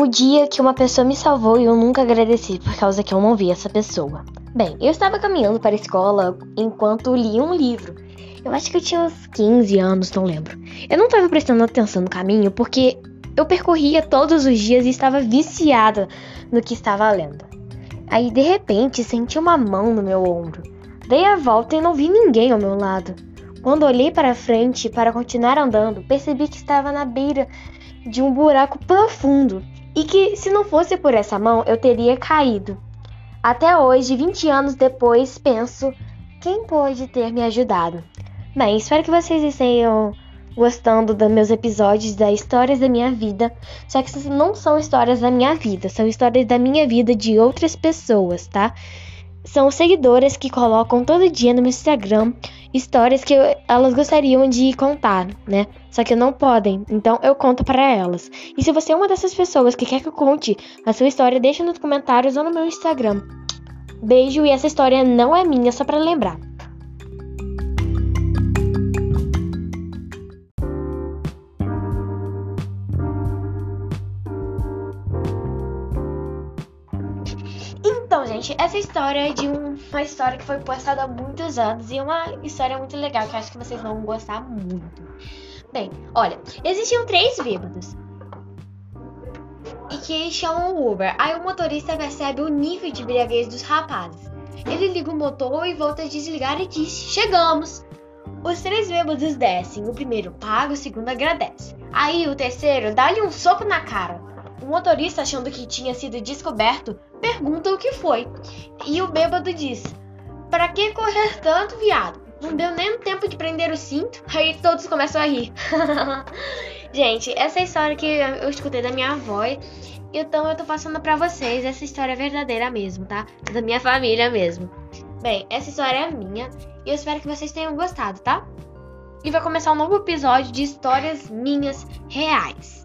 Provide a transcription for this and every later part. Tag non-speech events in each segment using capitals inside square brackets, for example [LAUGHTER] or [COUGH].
o dia que uma pessoa me salvou e eu nunca agradeci por causa que eu não vi essa pessoa. Bem, eu estava caminhando para a escola enquanto li um livro. Eu acho que eu tinha uns 15 anos, não lembro. Eu não estava prestando atenção no caminho porque eu percorria todos os dias e estava viciada no que estava lendo. Aí, de repente, senti uma mão no meu ombro. Dei a volta e não vi ninguém ao meu lado. Quando olhei para frente para continuar andando, percebi que estava na beira de um buraco profundo e que, se não fosse por essa mão, eu teria caído. Até hoje, 20 anos depois, penso: quem pode ter me ajudado? Bem, espero que vocês estejam gostando dos meus episódios das histórias da minha vida. Só que não são histórias da minha vida, são histórias da minha vida de outras pessoas, tá? São seguidoras que colocam todo dia no meu Instagram histórias que eu, elas gostariam de contar, né? Só que não podem, então eu conto para elas. E se você é uma dessas pessoas que quer que eu conte a sua história, deixa nos comentários ou no meu Instagram. Beijo e essa história não é minha, só para lembrar. Então, gente, essa história é de um, uma história que foi postada há muitos anos e é uma história muito legal que eu acho que vocês vão gostar muito. Bem, olha, existiam três bêbados e que chamam o Uber. Aí o motorista percebe o nível de embriaguez dos rapazes. Ele liga o motor e volta a desligar e diz: Chegamos! Os três bêbados descem. O primeiro paga, o segundo agradece. Aí o terceiro dá-lhe um soco na cara. O motorista, achando que tinha sido descoberto, pergunta o que foi. E o bêbado diz: Para que correr tanto, viado? Não deu nem tempo de prender o cinto. Aí todos começam a rir. [LAUGHS] Gente, essa é história que eu escutei da minha avó. Então eu tô passando para vocês essa história verdadeira mesmo, tá? Da minha família mesmo. Bem, essa história é minha e eu espero que vocês tenham gostado, tá? E vai começar um novo episódio de histórias minhas reais.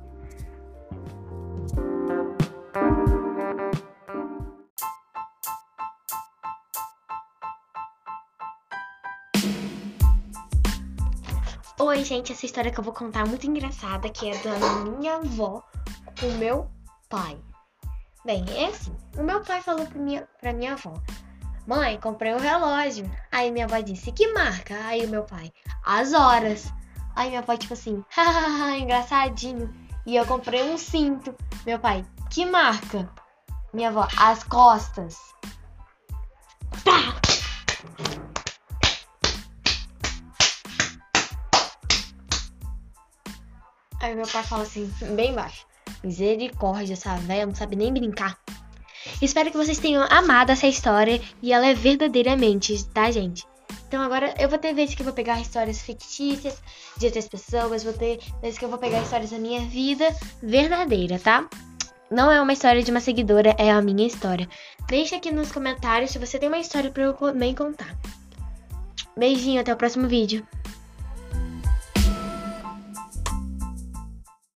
Oi, gente, essa história que eu vou contar é muito engraçada, que é da minha avó com o meu pai. Bem, é assim, o meu pai falou pra minha, pra minha avó, Mãe, comprei um relógio. Aí minha avó disse, que marca? Aí o meu pai, as horas. Aí minha avó, tipo assim, [LAUGHS] hahaha, engraçadinho. E eu comprei um cinto. Meu pai, que marca? Minha avó, as costas. Tá! Aí meu pai fala assim, bem baixo. Misericórdia, essa velha não sabe nem brincar. Espero que vocês tenham amado essa história e ela é verdadeiramente, tá, gente? Então agora eu vou ter vezes que eu vou pegar histórias fictícias de outras pessoas, vou ter vezes que eu vou pegar histórias da minha vida verdadeira, tá? Não é uma história de uma seguidora, é a minha história. Deixa aqui nos comentários se você tem uma história para eu também contar. Beijinho, até o próximo vídeo.